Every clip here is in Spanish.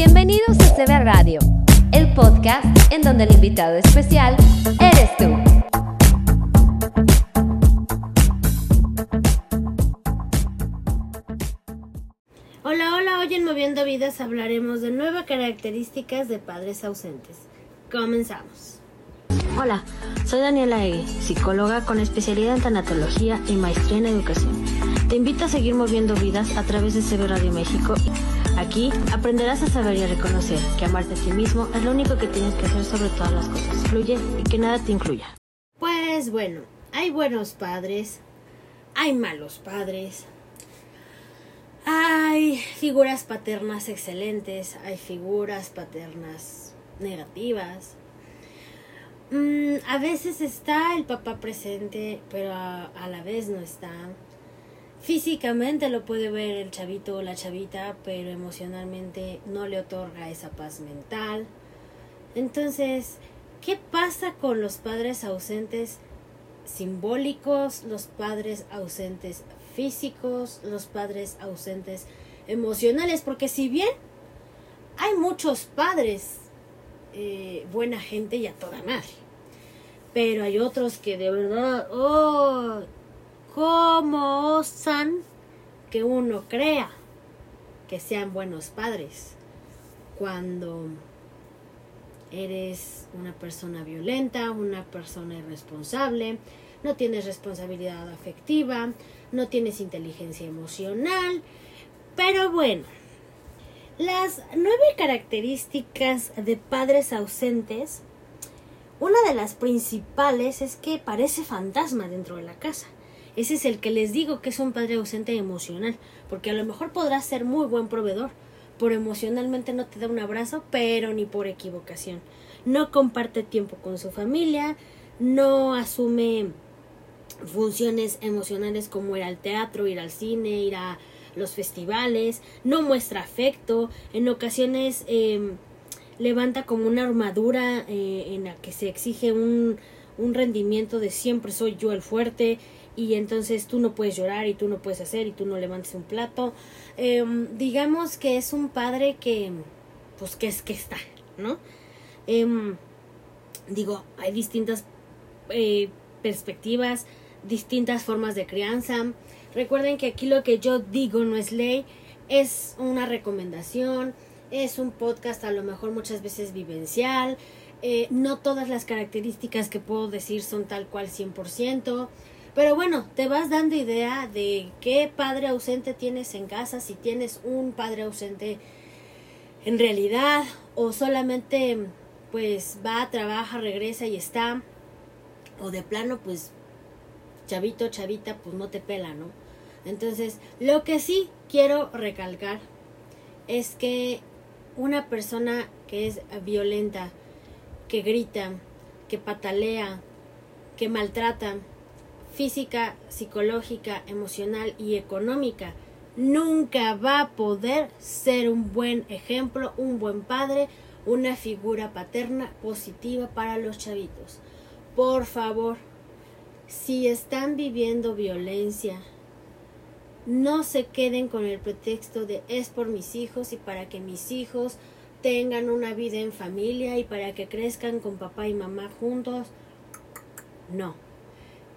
Bienvenidos a CB Radio, el podcast en donde el invitado especial eres tú. Hola, hola, hoy en Moviendo Vidas hablaremos de nueve características de padres ausentes. Comenzamos. Hola, soy Daniela Egui, psicóloga con especialidad en tanatología y maestría en educación. Te invito a seguir moviendo vidas a través de CB Radio México. Aquí aprenderás a saber y a reconocer que amarte a ti mismo es lo único que tienes que hacer sobre todas las cosas. Fluye y que nada te incluya. Pues bueno, hay buenos padres, hay malos padres, hay figuras paternas excelentes, hay figuras paternas negativas. Mm, a veces está el papá presente, pero a, a la vez no está. Físicamente lo puede ver el chavito o la chavita, pero emocionalmente no le otorga esa paz mental. Entonces, ¿qué pasa con los padres ausentes simbólicos, los padres ausentes físicos, los padres ausentes emocionales? Porque si bien hay muchos padres eh, buena gente y a toda madre, pero hay otros que de verdad, oh, ¿Cómo osan que uno crea que sean buenos padres cuando eres una persona violenta, una persona irresponsable, no tienes responsabilidad afectiva, no tienes inteligencia emocional? Pero bueno, las nueve características de padres ausentes, una de las principales es que parece fantasma dentro de la casa. Ese es el que les digo que es un padre ausente emocional, porque a lo mejor podrás ser muy buen proveedor, por emocionalmente no te da un abrazo, pero ni por equivocación. No comparte tiempo con su familia, no asume funciones emocionales como ir al teatro, ir al cine, ir a los festivales, no muestra afecto, en ocasiones eh, levanta como una armadura eh, en la que se exige un, un rendimiento de siempre soy yo el fuerte, y entonces tú no puedes llorar y tú no puedes hacer y tú no levantes un plato. Em, digamos que es un padre que, pues que es que está, ¿no? Em, digo, hay distintas eh, perspectivas, distintas formas de crianza. Recuerden que aquí lo que yo digo no es ley, es una recomendación, es un podcast a lo mejor muchas veces vivencial. Eh, no todas las características que puedo decir son tal cual 100%. Pero bueno, te vas dando idea de qué padre ausente tienes en casa, si tienes un padre ausente en realidad o solamente pues va, trabaja, regresa y está o de plano pues chavito, chavita pues no te pela, ¿no? Entonces, lo que sí quiero recalcar es que una persona que es violenta, que grita, que patalea, que maltrata, física, psicológica, emocional y económica, nunca va a poder ser un buen ejemplo, un buen padre, una figura paterna positiva para los chavitos. Por favor, si están viviendo violencia, no se queden con el pretexto de es por mis hijos y para que mis hijos tengan una vida en familia y para que crezcan con papá y mamá juntos. No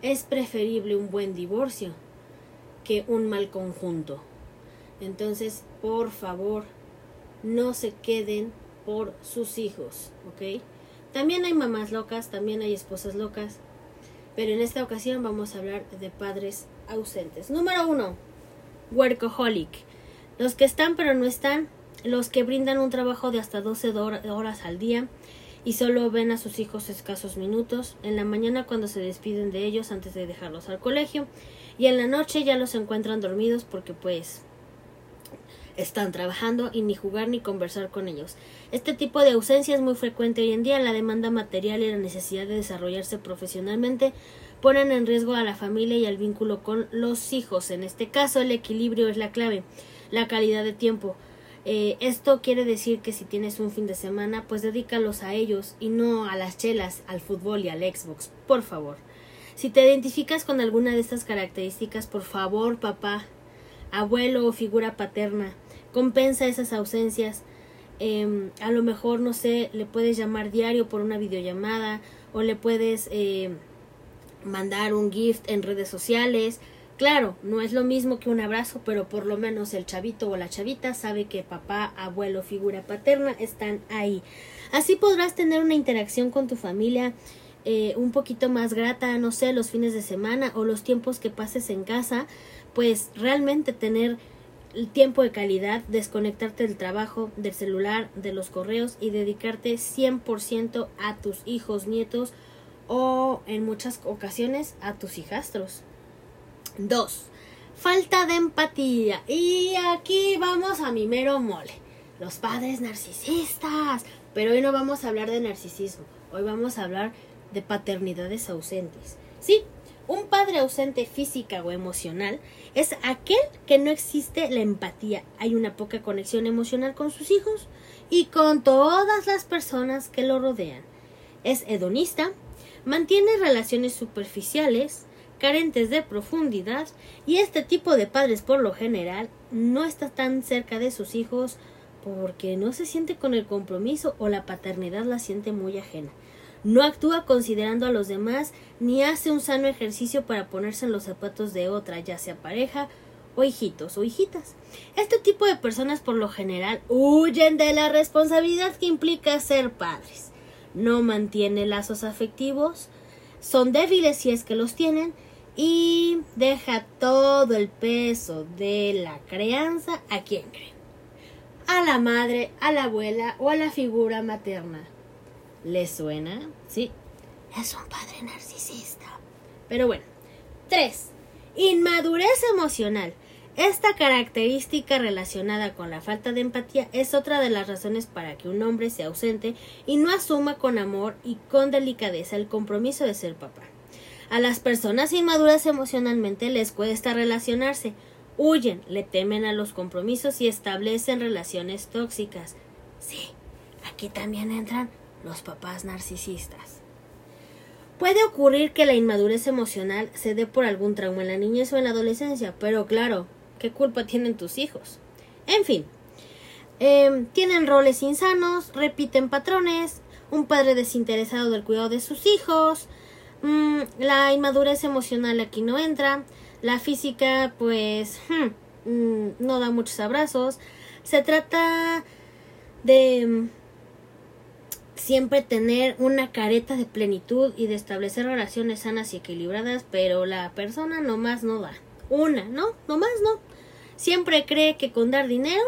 es preferible un buen divorcio que un mal conjunto. Entonces, por favor, no se queden por sus hijos, ¿ok? También hay mamás locas, también hay esposas locas, pero en esta ocasión vamos a hablar de padres ausentes. Número uno, workaholic. Los que están pero no están, los que brindan un trabajo de hasta 12 horas al día, y solo ven a sus hijos escasos minutos, en la mañana cuando se despiden de ellos antes de dejarlos al colegio y en la noche ya los encuentran dormidos porque pues están trabajando y ni jugar ni conversar con ellos. Este tipo de ausencia es muy frecuente hoy en día. La demanda material y la necesidad de desarrollarse profesionalmente ponen en riesgo a la familia y al vínculo con los hijos. En este caso, el equilibrio es la clave, la calidad de tiempo. Eh, esto quiere decir que si tienes un fin de semana, pues dedícalos a ellos y no a las chelas, al fútbol y al Xbox, por favor. Si te identificas con alguna de estas características, por favor, papá, abuelo o figura paterna, compensa esas ausencias. Em, a lo mejor, no sé, le puedes llamar diario por una videollamada o le puedes eh, mandar un gift en redes sociales. Claro, no es lo mismo que un abrazo, pero por lo menos el chavito o la chavita sabe que papá, abuelo, figura paterna están ahí. Así podrás tener una interacción con tu familia eh, un poquito más grata, no sé, los fines de semana o los tiempos que pases en casa, pues realmente tener el tiempo de calidad, desconectarte del trabajo, del celular, de los correos y dedicarte 100% a tus hijos, nietos o en muchas ocasiones a tus hijastros. 2. Falta de empatía. Y aquí vamos a mi mero mole. Los padres narcisistas. Pero hoy no vamos a hablar de narcisismo. Hoy vamos a hablar de paternidades ausentes. Sí, un padre ausente física o emocional es aquel que no existe la empatía, hay una poca conexión emocional con sus hijos y con todas las personas que lo rodean. Es hedonista, mantiene relaciones superficiales, carentes de profundidad y este tipo de padres por lo general no está tan cerca de sus hijos porque no se siente con el compromiso o la paternidad la siente muy ajena no actúa considerando a los demás ni hace un sano ejercicio para ponerse en los zapatos de otra, ya sea pareja o hijitos o hijitas. Este tipo de personas por lo general huyen de la responsabilidad que implica ser padres. No mantiene lazos afectivos, son débiles si es que los tienen y deja todo el peso de la crianza a quien cree. A la madre, a la abuela o a la figura materna. ¿Le suena? Sí. Es un padre narcisista. Pero bueno. 3. Inmadurez emocional. Esta característica relacionada con la falta de empatía es otra de las razones para que un hombre sea ausente y no asuma con amor y con delicadeza el compromiso de ser papá. A las personas inmaduras emocionalmente les cuesta relacionarse, huyen, le temen a los compromisos y establecen relaciones tóxicas. Sí, aquí también entran los papás narcisistas. Puede ocurrir que la inmadurez emocional se dé por algún trauma en la niñez o en la adolescencia, pero claro, ¿qué culpa tienen tus hijos? En fin, em, tienen roles insanos, repiten patrones, un padre desinteresado del cuidado de sus hijos, mm, la inmadurez emocional aquí no entra, la física pues hmm, mm, no da muchos abrazos, se trata de siempre tener una careta de plenitud y de establecer relaciones sanas y equilibradas, pero la persona nomás no da. Una, ¿no? Nomás no. Siempre cree que con dar dinero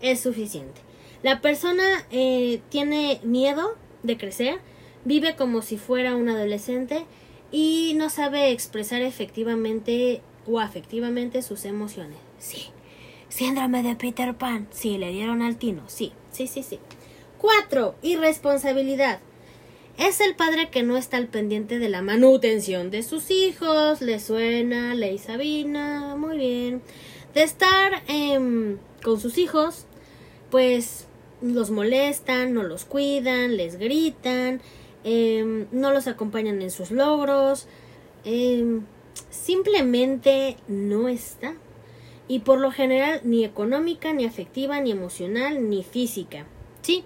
es suficiente. La persona eh, tiene miedo de crecer, vive como si fuera un adolescente y no sabe expresar efectivamente o afectivamente sus emociones. Sí. Síndrome de Peter Pan. Sí, le dieron al tino. Sí, sí, sí, sí. 4. Irresponsabilidad. Es el padre que no está al pendiente de la manutención de sus hijos. Le suena, Ley Sabina, muy bien. De estar em, con sus hijos, pues los molestan, no los cuidan, les gritan, em, no los acompañan en sus logros. Em, simplemente no está. Y por lo general ni económica, ni afectiva, ni emocional, ni física. Sí,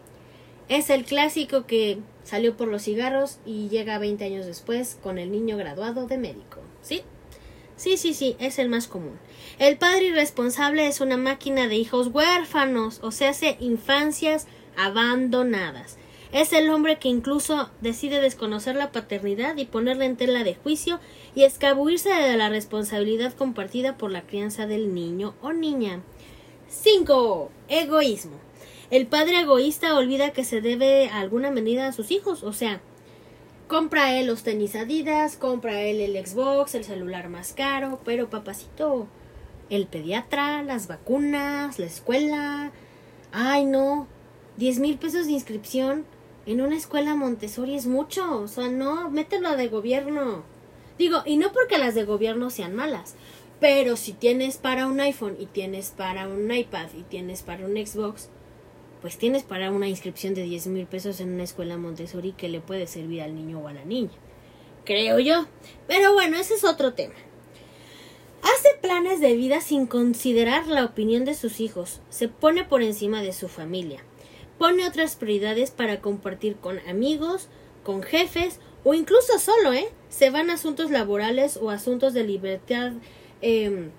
es el clásico que salió por los cigarros y llega 20 años después con el niño graduado de médico. ¿Sí? Sí, sí, sí, es el más común. El padre irresponsable es una máquina de hijos huérfanos, o sea, hace infancias abandonadas. Es el hombre que incluso decide desconocer la paternidad y ponerla en tela de juicio y escabuirse de la responsabilidad compartida por la crianza del niño o niña. 5. Egoísmo. El padre egoísta olvida que se debe a alguna medida a sus hijos, o sea, compra él los tenis Adidas, compra él el Xbox, el celular más caro, pero papacito, el pediatra, las vacunas, la escuela. Ay, no, diez mil pesos de inscripción en una escuela Montessori es mucho, o sea, no, mételo de gobierno. Digo, y no porque las de gobierno sean malas, pero si tienes para un iPhone y tienes para un iPad y tienes para un Xbox, pues tienes para una inscripción de 10 mil pesos en una escuela Montessori que le puede servir al niño o a la niña. Creo yo. Pero bueno, ese es otro tema. Hace planes de vida sin considerar la opinión de sus hijos. Se pone por encima de su familia. Pone otras prioridades para compartir con amigos, con jefes o incluso solo, ¿eh? Se van a asuntos laborales o asuntos de libertad em,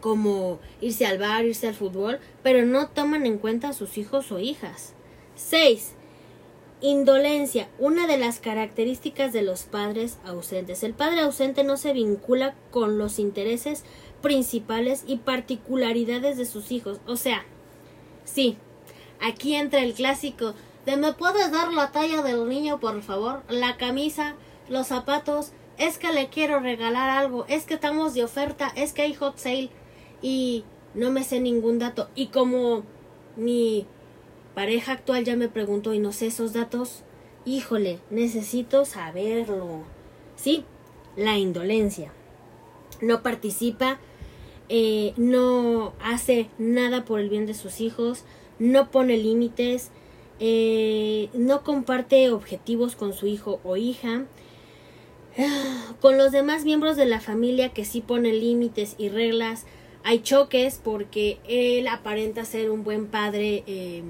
como irse al bar, irse al fútbol, pero no toman en cuenta a sus hijos o hijas. 6. Indolencia, una de las características de los padres ausentes. El padre ausente no se vincula con los intereses principales y particularidades de sus hijos. O sea, sí, aquí entra el clásico de ¿me puedes dar la talla del niño, por favor? La camisa, los zapatos, es que le quiero regalar algo, es que estamos de oferta, es que hay hot sale y no me sé ningún dato. Y como mi pareja actual ya me preguntó y no sé esos datos, híjole, necesito saberlo. Sí, la indolencia. No participa, eh, no hace nada por el bien de sus hijos, no pone límites, eh, no comparte objetivos con su hijo o hija, con los demás miembros de la familia que sí ponen límites y reglas, hay choques porque él aparenta ser un buen padre, eh,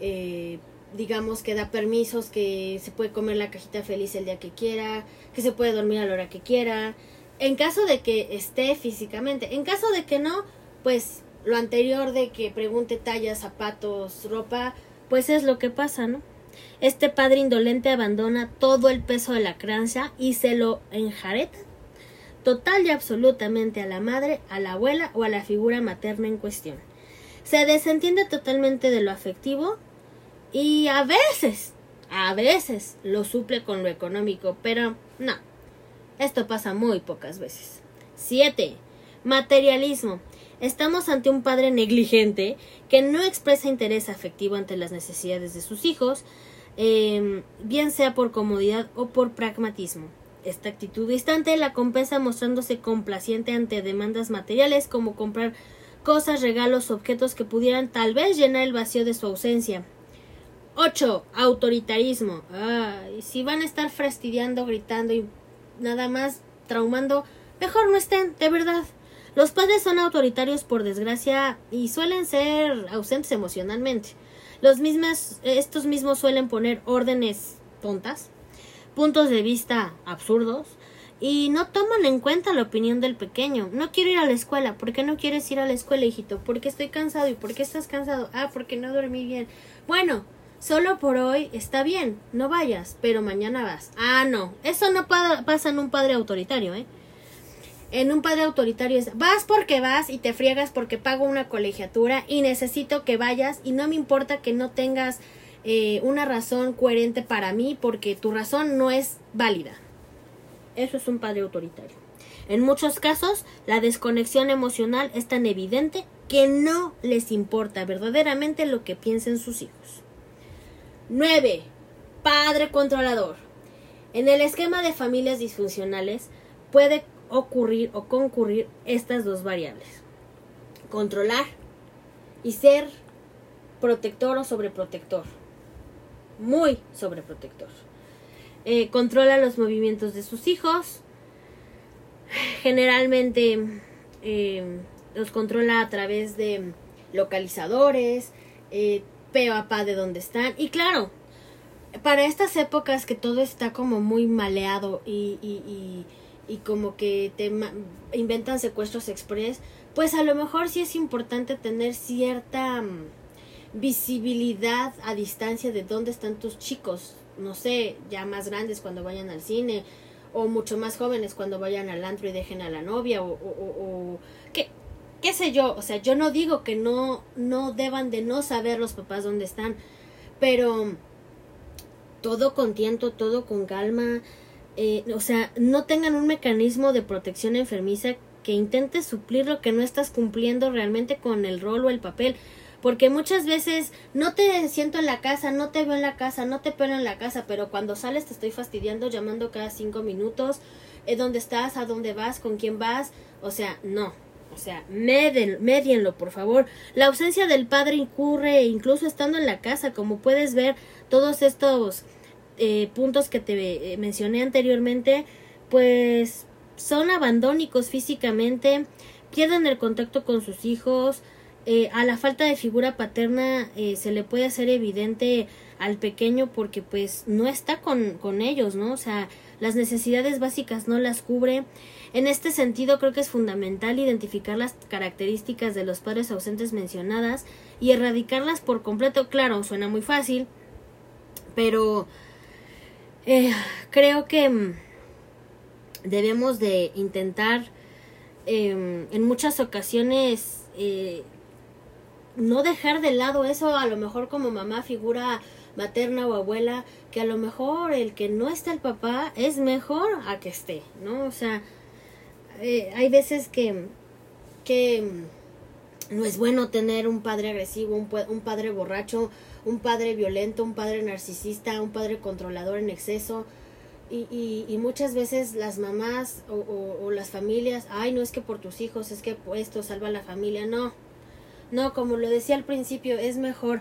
eh, digamos que da permisos, que se puede comer la cajita feliz el día que quiera, que se puede dormir a la hora que quiera, en caso de que esté físicamente, en caso de que no, pues lo anterior de que pregunte tallas, zapatos, ropa, pues es lo que pasa, ¿no? Este padre indolente abandona todo el peso de la crianza y se lo enjareta total y absolutamente a la madre, a la abuela o a la figura materna en cuestión. Se desentiende totalmente de lo afectivo y a veces, a veces lo suple con lo económico, pero no, esto pasa muy pocas veces. 7. Materialismo. Estamos ante un padre negligente que no expresa interés afectivo ante las necesidades de sus hijos, eh, bien sea por comodidad o por pragmatismo. Esta actitud distante la compensa mostrándose complaciente ante demandas materiales como comprar cosas, regalos, objetos que pudieran tal vez llenar el vacío de su ausencia. 8. Autoritarismo. Ay, si van a estar fastidiando, gritando y nada más traumando, mejor no estén, de verdad. Los padres son autoritarios por desgracia y suelen ser ausentes emocionalmente. Los mismos, estos mismos suelen poner órdenes tontas puntos de vista absurdos y no toman en cuenta la opinión del pequeño. No quiero ir a la escuela. ¿Por qué no quieres ir a la escuela, hijito? Porque estoy cansado. ¿Y por qué estás cansado? Ah, porque no dormí bien. Bueno, solo por hoy está bien. No vayas, pero mañana vas. Ah, no. Eso no pasa en un padre autoritario, ¿eh? En un padre autoritario es vas porque vas y te friegas porque pago una colegiatura y necesito que vayas y no me importa que no tengas eh, una razón coherente para mí porque tu razón no es válida. Eso es un padre autoritario. En muchos casos, la desconexión emocional es tan evidente que no les importa verdaderamente lo que piensen sus hijos. 9. Padre controlador. En el esquema de familias disfuncionales puede ocurrir o concurrir estas dos variables. Controlar y ser protector o sobreprotector muy sobreprotector. Eh, controla los movimientos de sus hijos. Generalmente eh, los controla a través de localizadores, eh, pa de dónde están. Y claro, para estas épocas que todo está como muy maleado y, y, y, como que te inventan secuestros express, pues a lo mejor sí es importante tener cierta mm, visibilidad a distancia de dónde están tus chicos, no sé, ya más grandes cuando vayan al cine, o mucho más jóvenes cuando vayan al antro y dejen a la novia, o, o, qué, qué sé yo, o sea, yo no digo que no, no deban de no saber los papás dónde están, pero todo con tiento, todo con calma, eh, o sea, no tengan un mecanismo de protección enfermiza que intente suplir lo que no estás cumpliendo realmente con el rol o el papel porque muchas veces no te siento en la casa, no te veo en la casa, no te pelo en la casa, pero cuando sales te estoy fastidiando, llamando cada cinco minutos, eh, dónde estás, a dónde vas, con quién vas, o sea, no. O sea, medienlo, por favor. La ausencia del padre incurre incluso estando en la casa, como puedes ver, todos estos eh, puntos que te eh, mencioné anteriormente, pues son abandónicos físicamente, pierden el contacto con sus hijos, eh, a la falta de figura paterna eh, se le puede hacer evidente al pequeño porque pues no está con, con ellos, ¿no? O sea, las necesidades básicas no las cubre. En este sentido creo que es fundamental identificar las características de los padres ausentes mencionadas y erradicarlas por completo. Claro, suena muy fácil, pero eh, creo que mm, debemos de intentar em, en muchas ocasiones eh, no dejar de lado eso, a lo mejor como mamá figura materna o abuela, que a lo mejor el que no está el papá es mejor a que esté, ¿no? O sea, eh, hay veces que, que no es bueno tener un padre agresivo, un, un, padre borracho, un padre violento, un padre narcisista, un padre controlador en exceso. Y, y, muchas veces las mamás o, o, o, las familias, ay, no es que por tus hijos, es que esto salva a la familia. No, no, como lo decía al principio, es mejor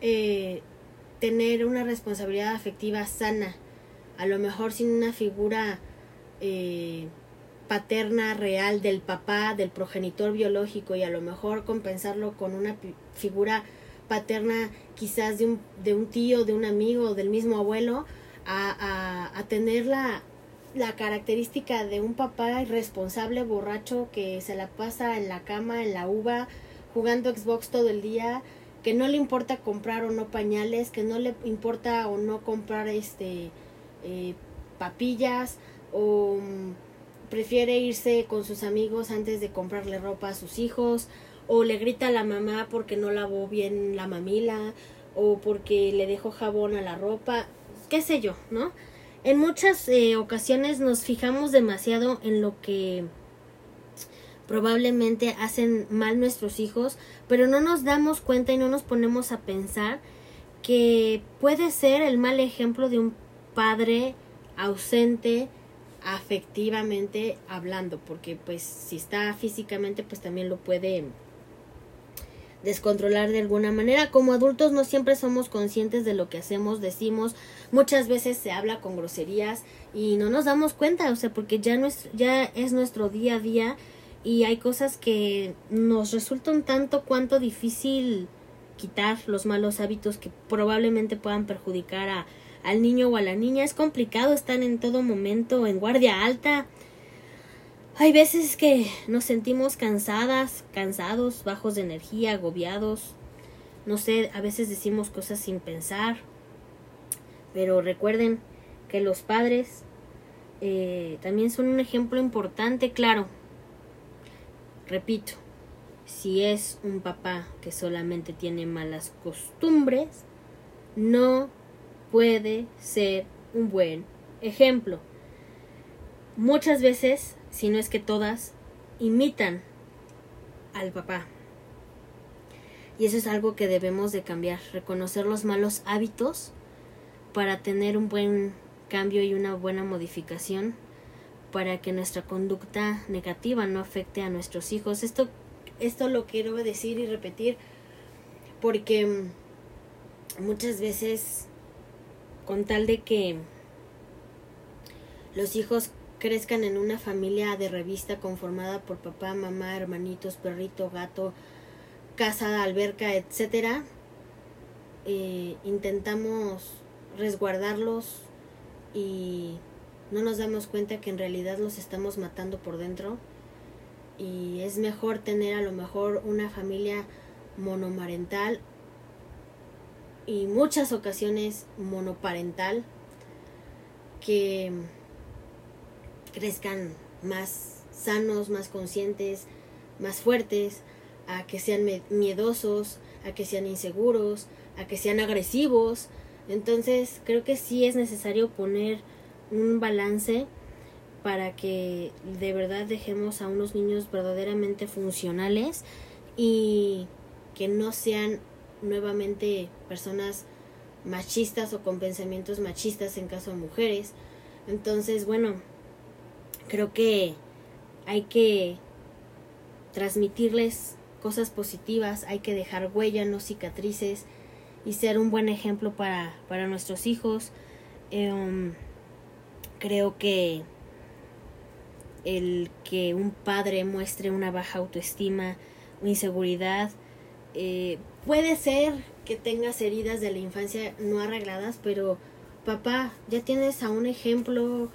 eh, tener una responsabilidad afectiva sana, a lo mejor sin una figura eh, paterna real del papá, del progenitor biológico y a lo mejor compensarlo con una figura paterna quizás de un, de un tío, de un amigo, del mismo abuelo, a, a, a tener la, la característica de un papá irresponsable, borracho, que se la pasa en la cama, en la uva, jugando Xbox todo el día, que no le importa comprar o no pañales, que no le importa o no comprar este eh, papillas o um, prefiere irse con sus amigos antes de comprarle ropa a sus hijos o le grita a la mamá porque no lavó bien la mamila o porque le dejó jabón a la ropa, qué sé yo, ¿no? En muchas eh, ocasiones nos fijamos demasiado en lo que probablemente hacen mal nuestros hijos, pero no nos damos cuenta y no nos ponemos a pensar que puede ser el mal ejemplo de un padre ausente afectivamente hablando, porque pues si está físicamente pues también lo puede descontrolar de alguna manera. Como adultos no siempre somos conscientes de lo que hacemos, decimos, muchas veces se habla con groserías y no nos damos cuenta, o sea, porque ya, ya es nuestro día a día y hay cosas que nos resultan tanto cuanto difícil quitar los malos hábitos que probablemente puedan perjudicar a, al niño o a la niña. Es complicado estar en todo momento en guardia alta. Hay veces que nos sentimos cansadas, cansados, bajos de energía, agobiados. No sé, a veces decimos cosas sin pensar. Pero recuerden que los padres eh, también son un ejemplo importante, claro, Repito, si es un papá que solamente tiene malas costumbres, no puede ser un buen ejemplo. Muchas veces, si no es que todas, imitan al papá. Y eso es algo que debemos de cambiar, reconocer los malos hábitos para tener un buen cambio y una buena modificación para que nuestra conducta negativa no afecte a nuestros hijos. Esto, esto lo quiero decir y repetir porque muchas veces con tal de que los hijos crezcan en una familia de revista conformada por papá, mamá, hermanitos, perrito, gato, casa, alberca, etcétera, eh, intentamos resguardarlos y no nos damos cuenta que en realidad los estamos matando por dentro y es mejor tener a lo mejor una familia monomarental y muchas ocasiones monoparental que crezcan más sanos, más conscientes, más fuertes, a que sean miedosos, a que sean inseguros, a que sean agresivos. Entonces creo que sí es necesario poner un balance para que de verdad dejemos a unos niños verdaderamente funcionales y que no sean nuevamente personas machistas o con pensamientos machistas en caso de mujeres. Entonces, bueno, creo que hay que transmitirles cosas positivas, hay que dejar huella, no cicatrices y ser un buen ejemplo para, para nuestros hijos. Eh, creo que el que un padre muestre una baja autoestima inseguridad Eh, puede ser que tengas heridas de la infancia no arregladas, pero papá, ya tienes a un ejemplo,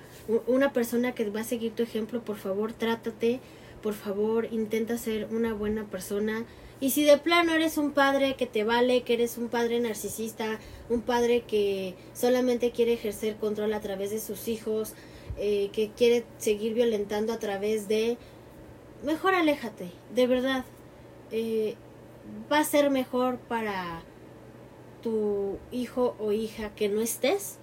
una persona que va a seguir tu ejemplo, por favor, trátate, por favor, intenta ser una buena persona. Y si de plano eres un padre que te vale, que eres un padre narcisista, un padre que solamente quiere ejercer control a través de sus hijos, eh, que quiere seguir violentando a través de... Mejor aléjate, de verdad. Eh, va a ser mejor para tu hijo o hija que no estés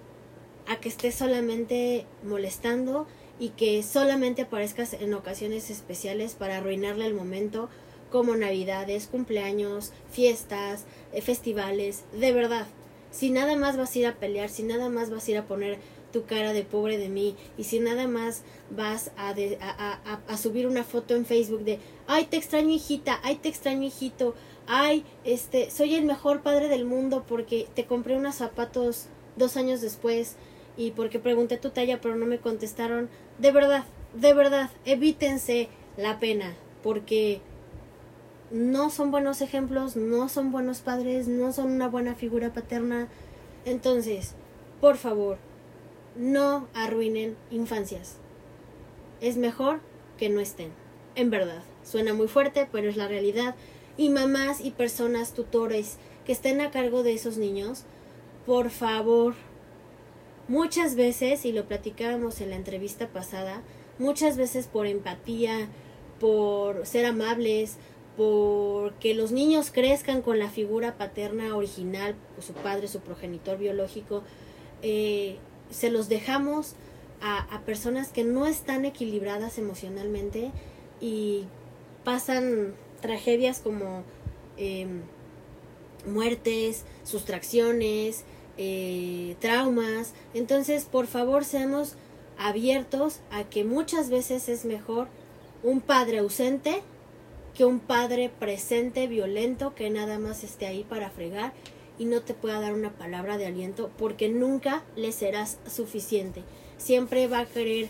a que estés solamente molestando y que solamente aparezcas en ocasiones especiales para arruinarle el momento como navidades, cumpleaños, fiestas, eh, festivales, de verdad. Si nada más vas a ir a pelear, si nada más vas a ir a poner tu cara de pobre de mí y si nada más vas a, subir una foto en Facebook de ay te extraño hijita, ay te extraño hijito, ay este soy el mejor padre del mundo porque te compré unos zapatos dos años después y porque pregunté tu talla pero no me contestaron, de verdad, de verdad, evítense la pena porque no son buenos ejemplos, no son buenos padres, no son una buena figura paterna. Entonces, por favor, no arruinen infancias. Es mejor que no estén. En verdad, suena muy fuerte, pero es la realidad. Y mamás y personas tutores que estén a cargo de esos niños, por favor, muchas veces, y lo platicábamos en la entrevista pasada, muchas veces por empatía, por ser amables, por que los niños crezcan con la figura paterna original, su padre, su progenitor biológico, eh, se los dejamos a, personas que no están equilibradas emocionalmente y pasan tragedias como em, muertes, sustracciones, eh, traumas. Entonces, por favor, seamos abiertos a que muchas veces es mejor un padre ausente que un padre presente, violento, que nada más esté ahí para fregar y no te pueda dar una palabra de aliento porque nunca le serás suficiente. Siempre va a querer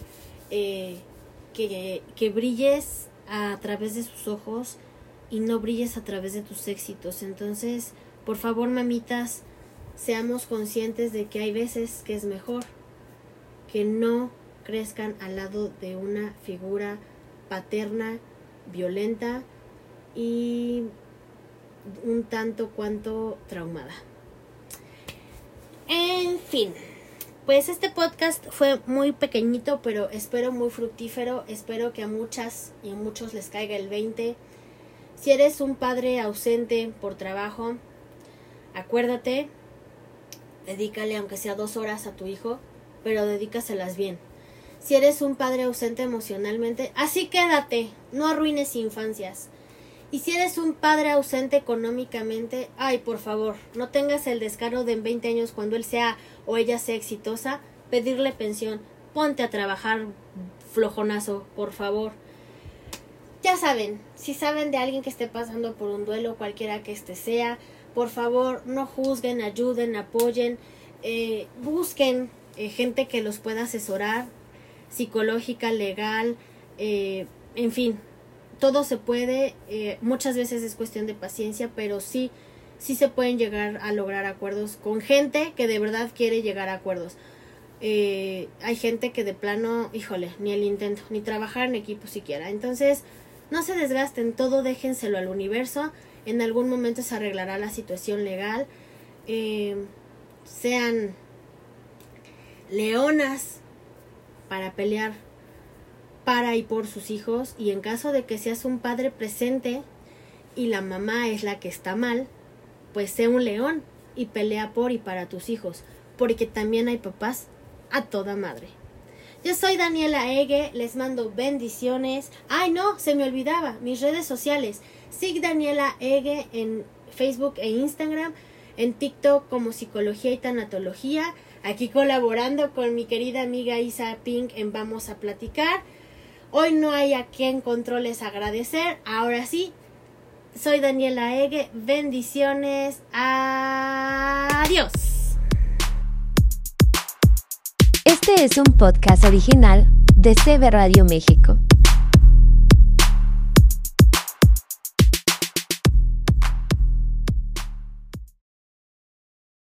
eh, que, que brilles a través de sus ojos y no brilles a través de tus éxitos. Entonces, por favor, mamitas, seamos conscientes de que hay veces que es mejor que no crezcan al lado de una figura paterna, violenta y un tanto cuanto traumada. En fin, pues este podcast fue muy pequeñito, pero espero muy fructífero. Espero que a muchas y a muchos les caiga el 20. Si eres un padre ausente por trabajo, acuérdate, dedícale aunque sea dos horas a tu hijo, pero dedícaselas bien. Si eres un padre ausente emocionalmente, así quédate, no arruines infancias. Y si eres un padre ausente económicamente, ay, por favor, no tengas el descaro de en 20 años cuando él sea o ella sea exitosa, pedirle pensión. Ponte a trabajar flojonazo, por favor. Ya saben, si saben de alguien que esté pasando por un duelo, cualquiera que este sea, por favor, no juzguen, ayuden, apoyen, eh, busquen eh, gente que los pueda asesorar, psicológica, legal, eh, en fin, todo se puede, eh, muchas veces es cuestión de paciencia, pero sí, sí se pueden llegar a lograr acuerdos con gente que de verdad quiere llegar a acuerdos. Eh, hay gente que de plano, híjole, ni el intento, ni trabajar en equipo siquiera. Entonces, no se desgasten, todo déjenselo al universo. En algún momento se arreglará la situación legal. Eh, sean leonas para pelear para y por sus hijos y en caso de que seas un padre presente y la mamá es la que está mal, pues sé un león y pelea por y para tus hijos, porque también hay papás a toda madre. Yo soy Daniela Ege, les mando bendiciones. Ay, no, se me olvidaba, mis redes sociales. Sig Daniela Ege en Facebook e Instagram, en TikTok como Psicología y Tanatología, aquí colaborando con mi querida amiga Isa Pink en Vamos a Platicar. Hoy no hay a quien controles agradecer. Ahora sí, soy Daniela Ege. Bendiciones. Adiós. Este es un podcast original de CB Radio México.